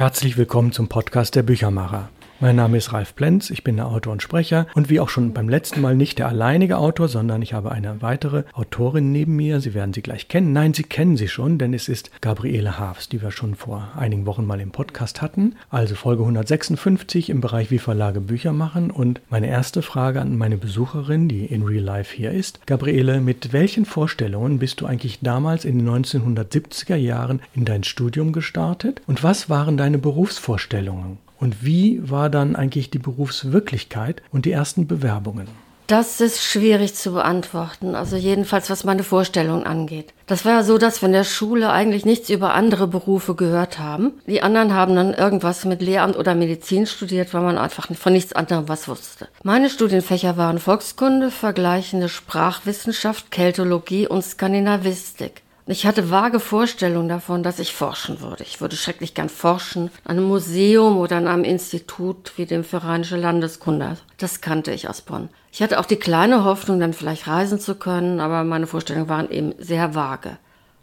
Herzlich willkommen zum Podcast der Büchermacher. Mein Name ist Ralf Plenz, ich bin der Autor und Sprecher und wie auch schon beim letzten Mal nicht der alleinige Autor, sondern ich habe eine weitere Autorin neben mir. Sie werden sie gleich kennen. Nein, Sie kennen sie schon, denn es ist Gabriele Haafs, die wir schon vor einigen Wochen mal im Podcast hatten. Also Folge 156 im Bereich Wie Verlage Bücher machen. Und meine erste Frage an meine Besucherin, die in Real Life hier ist. Gabriele, mit welchen Vorstellungen bist du eigentlich damals in den 1970er Jahren in dein Studium gestartet? Und was waren deine Berufsvorstellungen? Und wie war dann eigentlich die Berufswirklichkeit und die ersten Bewerbungen? Das ist schwierig zu beantworten, also jedenfalls was meine Vorstellung angeht. Das war ja so, dass wir in der Schule eigentlich nichts über andere Berufe gehört haben. Die anderen haben dann irgendwas mit Lehramt oder Medizin studiert, weil man einfach von nichts anderem was wusste. Meine Studienfächer waren Volkskunde, vergleichende Sprachwissenschaft, Keltologie und Skandinavistik. Ich hatte vage Vorstellungen davon, dass ich forschen würde. Ich würde schrecklich gern forschen, an einem Museum oder an einem Institut wie dem für Rheinische Landeskunde. Das kannte ich aus Bonn. Ich hatte auch die kleine Hoffnung, dann vielleicht reisen zu können, aber meine Vorstellungen waren eben sehr vage.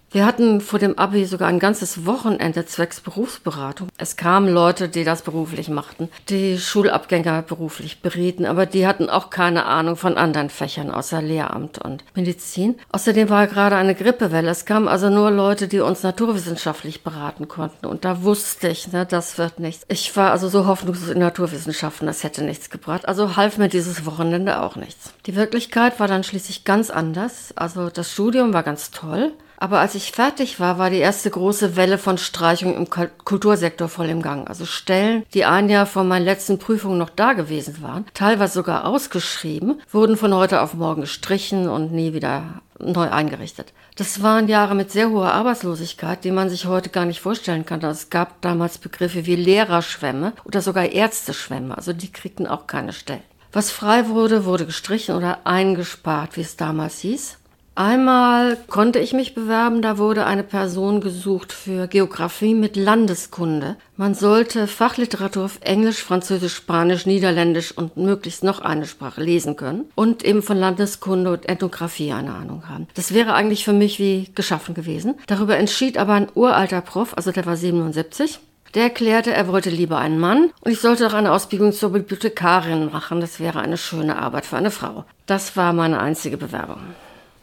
Wir hatten vor dem Abi sogar ein ganzes Wochenende zwecks Berufsberatung. Es kamen Leute, die das beruflich machten, die Schulabgänger beruflich berieten, aber die hatten auch keine Ahnung von anderen Fächern außer Lehramt und Medizin. Außerdem war gerade eine Grippewelle. Es kamen also nur Leute, die uns naturwissenschaftlich beraten konnten. Und da wusste ich, ne, das wird nichts. Ich war also so hoffnungslos in Naturwissenschaften, das hätte nichts gebracht. Also half mir dieses Wochenende auch nichts. Die Wirklichkeit war dann schließlich ganz anders. Also das Studium war ganz toll. Aber als ich fertig war, war die erste große Welle von Streichung im Kultursektor voll im Gang. Also Stellen, die ein Jahr vor meinen letzten Prüfungen noch da gewesen waren, teilweise sogar ausgeschrieben, wurden von heute auf morgen gestrichen und nie wieder neu eingerichtet. Das waren Jahre mit sehr hoher Arbeitslosigkeit, die man sich heute gar nicht vorstellen kann. Es gab damals Begriffe wie Lehrerschwämme oder sogar Ärzteschwämme, also die kriegten auch keine Stellen. Was frei wurde, wurde gestrichen oder eingespart, wie es damals hieß. Einmal konnte ich mich bewerben, da wurde eine Person gesucht für Geografie mit Landeskunde. Man sollte Fachliteratur auf Englisch, Französisch, Spanisch, Niederländisch und möglichst noch eine Sprache lesen können und eben von Landeskunde und Ethnographie eine Ahnung haben. Das wäre eigentlich für mich wie geschaffen gewesen. Darüber entschied aber ein uralter Prof, also der war 77, der erklärte, er wollte lieber einen Mann und ich sollte auch eine Ausbildung zur Bibliothekarin machen. Das wäre eine schöne Arbeit für eine Frau. Das war meine einzige Bewerbung.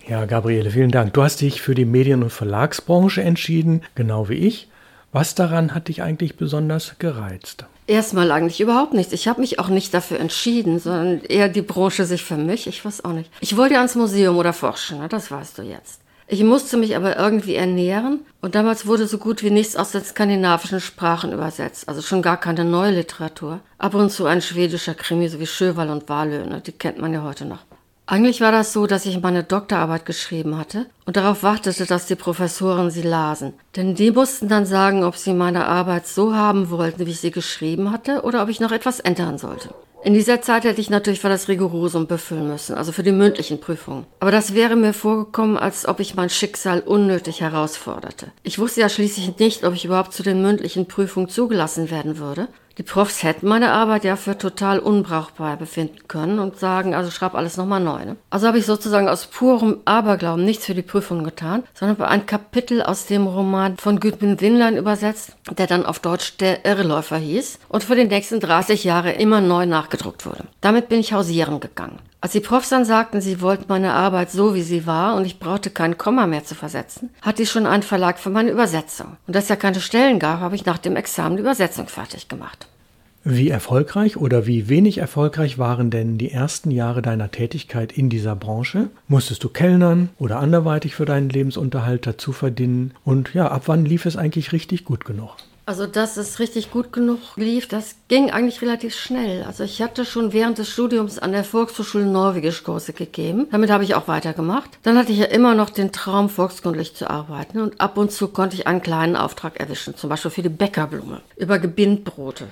Ja, Gabriele, vielen Dank. Du hast dich für die Medien- und Verlagsbranche entschieden, genau wie ich. Was daran hat dich eigentlich besonders gereizt? Erstmal eigentlich überhaupt nichts. Ich habe mich auch nicht dafür entschieden, sondern eher die Branche sich für mich. Ich weiß auch nicht. Ich wollte ans Museum oder forschen, ne? das weißt du jetzt. Ich musste mich aber irgendwie ernähren und damals wurde so gut wie nichts aus den skandinavischen Sprachen übersetzt, also schon gar keine neue Literatur. Ab und zu ein schwedischer Krimi, so wie Schöwal und Wahlöhne, die kennt man ja heute noch. Eigentlich war das so, dass ich meine Doktorarbeit geschrieben hatte und darauf wartete, dass die Professoren sie lasen. Denn die mussten dann sagen, ob sie meine Arbeit so haben wollten, wie ich sie geschrieben hatte, oder ob ich noch etwas ändern sollte. In dieser Zeit hätte ich natürlich für das Rigorosum befüllen müssen, also für die mündlichen Prüfungen. Aber das wäre mir vorgekommen, als ob ich mein Schicksal unnötig herausforderte. Ich wusste ja schließlich nicht, ob ich überhaupt zu den mündlichen Prüfungen zugelassen werden würde. Die Profs hätten meine Arbeit ja für total unbrauchbar befinden können und sagen, also schreib alles nochmal neu. Ne? Also habe ich sozusagen aus purem Aberglauben nichts für die Prüfung getan, sondern ein Kapitel aus dem Roman von Gudmund Winlein übersetzt, der dann auf Deutsch Der Irreläufer hieß und für die nächsten 30 Jahre immer neu nachgedruckt wurde. Damit bin ich hausieren gegangen. Als die Profs dann sagten, sie wollten meine Arbeit so, wie sie war und ich brauchte kein Komma mehr zu versetzen, hatte ich schon einen Verlag für meine Übersetzung. Und dass es ja keine Stellen gab, habe ich nach dem Examen die Übersetzung fertig gemacht. Wie erfolgreich oder wie wenig erfolgreich waren denn die ersten Jahre deiner Tätigkeit in dieser Branche? Musstest du kellnern oder anderweitig für deinen Lebensunterhalt dazu verdienen? Und ja, ab wann lief es eigentlich richtig gut genug? Also, dass es richtig gut genug lief, das ging eigentlich relativ schnell. Also, ich hatte schon während des Studiums an der Volkshochschule Norwegisch Kurse gegeben. Damit habe ich auch weitergemacht. Dann hatte ich ja immer noch den Traum, volkskundlich zu arbeiten. Und ab und zu konnte ich einen kleinen Auftrag erwischen. Zum Beispiel für die Bäckerblume. Über Gebindbrote.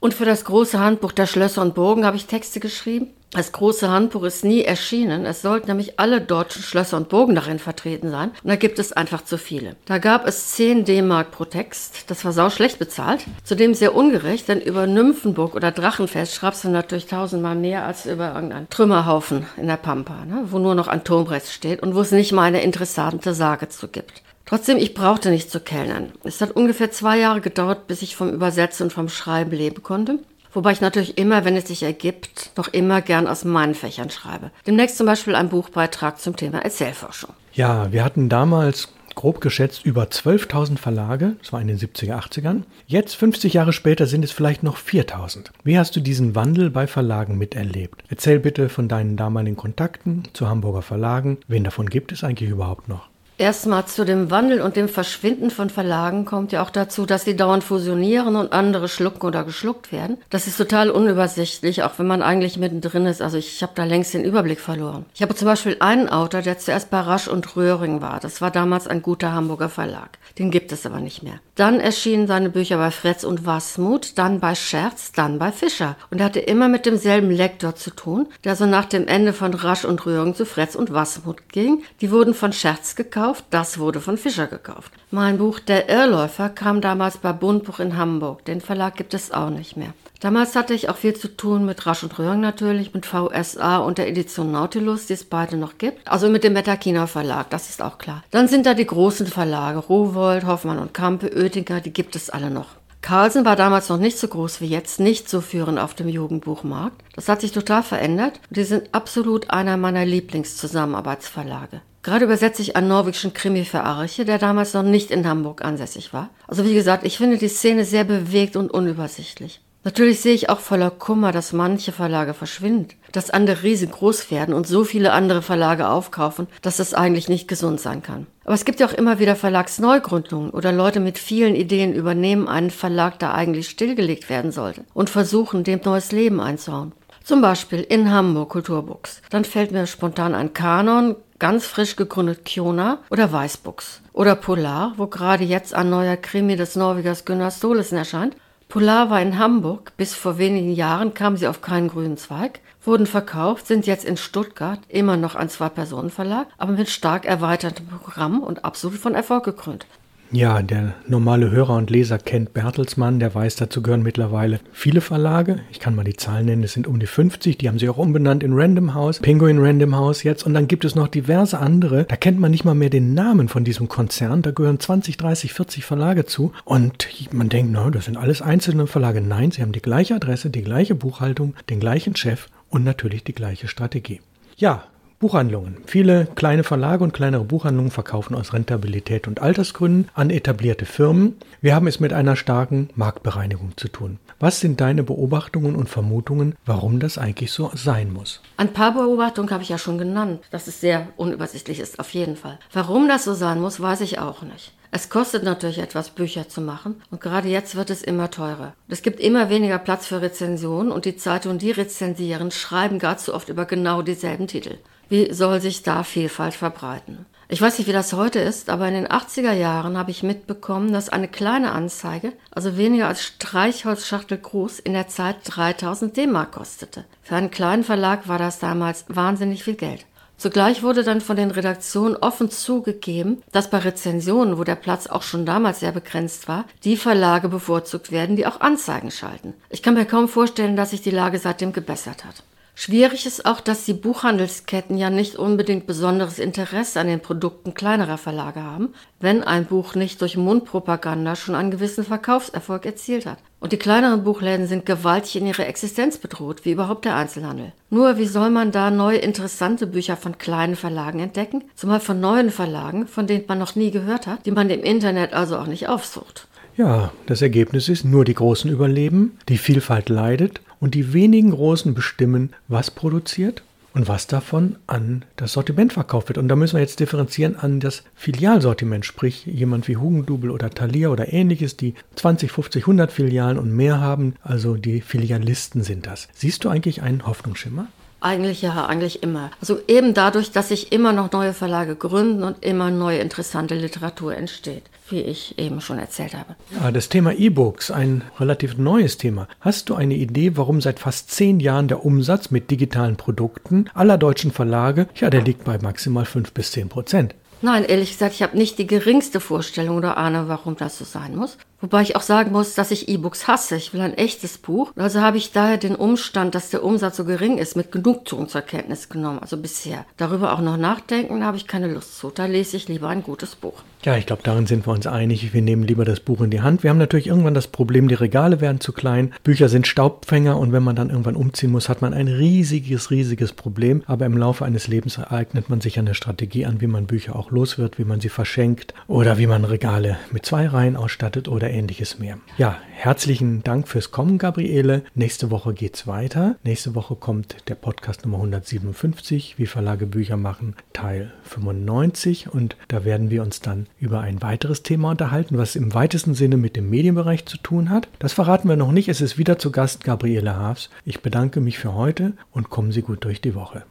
Und für das große Handbuch der Schlösser und Burgen habe ich Texte geschrieben. Das große Handbuch ist nie erschienen. Es sollten nämlich alle deutschen Schlösser und Burgen darin vertreten sein. Und da gibt es einfach zu viele. Da gab es 10 D-Mark pro Text. Das war sau schlecht bezahlt. Zudem sehr ungerecht, denn über Nymphenburg oder Drachenfest schreibst du natürlich tausendmal mehr als über irgendeinen Trümmerhaufen in der Pampa, ne? wo nur noch ein Turmrest steht und wo es nicht mal eine interessante Sage zu gibt. Trotzdem, ich brauchte nicht zu kellnern. Es hat ungefähr zwei Jahre gedauert, bis ich vom Übersetzen und vom Schreiben leben konnte. Wobei ich natürlich immer, wenn es sich ergibt, noch immer gern aus meinen Fächern schreibe. Demnächst zum Beispiel ein Buchbeitrag zum Thema Erzählforschung. Ja, wir hatten damals grob geschätzt über 12.000 Verlage, das war in den 70er, 80ern. Jetzt, 50 Jahre später, sind es vielleicht noch 4.000. Wie hast du diesen Wandel bei Verlagen miterlebt? Erzähl bitte von deinen damaligen Kontakten zu Hamburger Verlagen. Wen davon gibt es eigentlich überhaupt noch? Erstmal zu dem Wandel und dem Verschwinden von Verlagen kommt ja auch dazu, dass sie dauernd fusionieren und andere schlucken oder geschluckt werden. Das ist total unübersichtlich, auch wenn man eigentlich mittendrin ist. Also ich, habe da längst den Überblick verloren. Ich habe zum Beispiel einen Autor, der zuerst bei Rasch und Röhring war. Das war damals ein guter Hamburger Verlag. Den gibt es aber nicht mehr. Dann erschienen seine Bücher bei Fretz und Wasmut, dann bei Scherz, dann bei Fischer. Und er hatte immer mit demselben Lektor zu tun, der so nach dem Ende von Rasch und Röhring zu Fretz und Wasmut ging. Die wurden von Scherz gekauft gekauft, das wurde von Fischer gekauft. Mein Buch Der Irrläufer kam damals bei Bundbuch in Hamburg. Den Verlag gibt es auch nicht mehr. Damals hatte ich auch viel zu tun mit Rasch und Röhring natürlich, mit VSA und der Edition Nautilus, die es beide noch gibt. Also mit dem Metakina Verlag, das ist auch klar. Dann sind da die großen Verlage, Rowold, Hoffmann und Kampe, Oettinger, die gibt es alle noch. Carlsen war damals noch nicht so groß wie jetzt, nicht so führend auf dem Jugendbuchmarkt. Das hat sich total verändert und die sind absolut einer meiner Lieblingszusammenarbeitsverlage. Gerade übersetze ich einen norwegischen Krimi für Arche, der damals noch nicht in Hamburg ansässig war. Also wie gesagt, ich finde die Szene sehr bewegt und unübersichtlich. Natürlich sehe ich auch voller Kummer, dass manche Verlage verschwinden, dass andere riesengroß werden und so viele andere Verlage aufkaufen, dass das eigentlich nicht gesund sein kann. Aber es gibt ja auch immer wieder Verlagsneugründungen oder Leute mit vielen Ideen übernehmen einen Verlag, der eigentlich stillgelegt werden sollte und versuchen, dem neues Leben einzuhauen. Zum Beispiel in Hamburg Kulturbooks. Dann fällt mir spontan ein Kanon, ganz frisch gegründet Kiona oder Weißbuchs. Oder Polar, wo gerade jetzt ein neuer Krimi des Norwegers Gunnar Stolesen erscheint. Polar war in Hamburg, bis vor wenigen Jahren kamen sie auf keinen grünen Zweig, wurden verkauft, sind jetzt in Stuttgart immer noch ein Zwei-Personen-Verlag, aber mit stark erweitertem Programm und absolut von Erfolg gekrönt. Ja, der normale Hörer und Leser kennt Bertelsmann, der weiß, dazu gehören mittlerweile viele Verlage. Ich kann mal die Zahlen nennen, es sind um die 50, die haben sie auch umbenannt in Random House, Penguin Random House jetzt und dann gibt es noch diverse andere, da kennt man nicht mal mehr den Namen von diesem Konzern, da gehören 20, 30, 40 Verlage zu und man denkt, na, das sind alles einzelne Verlage. Nein, sie haben die gleiche Adresse, die gleiche Buchhaltung, den gleichen Chef und natürlich die gleiche Strategie. Ja, Buchhandlungen. Viele kleine Verlage und kleinere Buchhandlungen verkaufen aus Rentabilität und Altersgründen an etablierte Firmen. Wir haben es mit einer starken Marktbereinigung zu tun. Was sind deine Beobachtungen und Vermutungen, warum das eigentlich so sein muss? Ein paar Beobachtungen habe ich ja schon genannt, dass es sehr unübersichtlich ist, auf jeden Fall. Warum das so sein muss, weiß ich auch nicht. Es kostet natürlich etwas, Bücher zu machen und gerade jetzt wird es immer teurer. Es gibt immer weniger Platz für Rezensionen und die Zeitungen, die rezensieren, schreiben gar zu oft über genau dieselben Titel. Wie soll sich da Vielfalt verbreiten? Ich weiß nicht, wie das heute ist, aber in den 80er Jahren habe ich mitbekommen, dass eine kleine Anzeige, also weniger als Streichholzschachtel groß, in der Zeit 3000 D-Mark kostete. Für einen kleinen Verlag war das damals wahnsinnig viel Geld. Zugleich wurde dann von den Redaktionen offen zugegeben, dass bei Rezensionen, wo der Platz auch schon damals sehr begrenzt war, die Verlage bevorzugt werden, die auch Anzeigen schalten. Ich kann mir kaum vorstellen, dass sich die Lage seitdem gebessert hat. Schwierig ist auch, dass die Buchhandelsketten ja nicht unbedingt besonderes Interesse an den Produkten kleinerer Verlage haben, wenn ein Buch nicht durch Mundpropaganda schon einen gewissen Verkaufserfolg erzielt hat. Und die kleineren Buchläden sind gewaltig in ihrer Existenz bedroht, wie überhaupt der Einzelhandel. Nur wie soll man da neue interessante Bücher von kleinen Verlagen entdecken, zumal von neuen Verlagen, von denen man noch nie gehört hat, die man im Internet also auch nicht aufsucht? Ja, das Ergebnis ist, nur die Großen überleben, die Vielfalt leidet und die wenigen Großen bestimmen, was produziert und was davon an das Sortiment verkauft wird. Und da müssen wir jetzt differenzieren an das Filialsortiment, sprich jemand wie Hugendubel oder Thalia oder ähnliches, die 20, 50, 100 Filialen und mehr haben, also die Filialisten sind das. Siehst du eigentlich einen Hoffnungsschimmer? Eigentlich ja, eigentlich immer. Also eben dadurch, dass sich immer noch neue Verlage gründen und immer neue interessante Literatur entsteht, wie ich eben schon erzählt habe. Ja, das Thema E-Books, ein relativ neues Thema. Hast du eine Idee, warum seit fast zehn Jahren der Umsatz mit digitalen Produkten aller deutschen Verlage, ja, der liegt bei maximal fünf bis zehn Prozent? Nein, ehrlich gesagt, ich habe nicht die geringste Vorstellung oder Ahnung, warum das so sein muss. Wobei ich auch sagen muss, dass ich E-Books hasse. Ich will ein echtes Buch. Also habe ich daher den Umstand, dass der Umsatz so gering ist, mit Genugtuung zur Kenntnis genommen. Also bisher. Darüber auch noch nachdenken, habe ich keine Lust zu. Da lese ich lieber ein gutes Buch. Ja, ich glaube, darin sind wir uns einig. Wir nehmen lieber das Buch in die Hand. Wir haben natürlich irgendwann das Problem, die Regale werden zu klein. Bücher sind Staubfänger und wenn man dann irgendwann umziehen muss, hat man ein riesiges, riesiges Problem. Aber im Laufe eines Lebens ereignet man sich eine Strategie an, wie man Bücher auch los wird, wie man sie verschenkt oder wie man Regale mit zwei Reihen ausstattet oder ähnliches mehr. Ja, herzlichen Dank fürs Kommen, Gabriele. Nächste Woche geht's weiter. Nächste Woche kommt der Podcast Nummer 157, wie Verlage Bücher machen, Teil 95 und da werden wir uns dann über ein weiteres Thema unterhalten, was im weitesten Sinne mit dem Medienbereich zu tun hat. Das verraten wir noch nicht. Es ist wieder zu Gast Gabriele Haafs. Ich bedanke mich für heute und kommen Sie gut durch die Woche.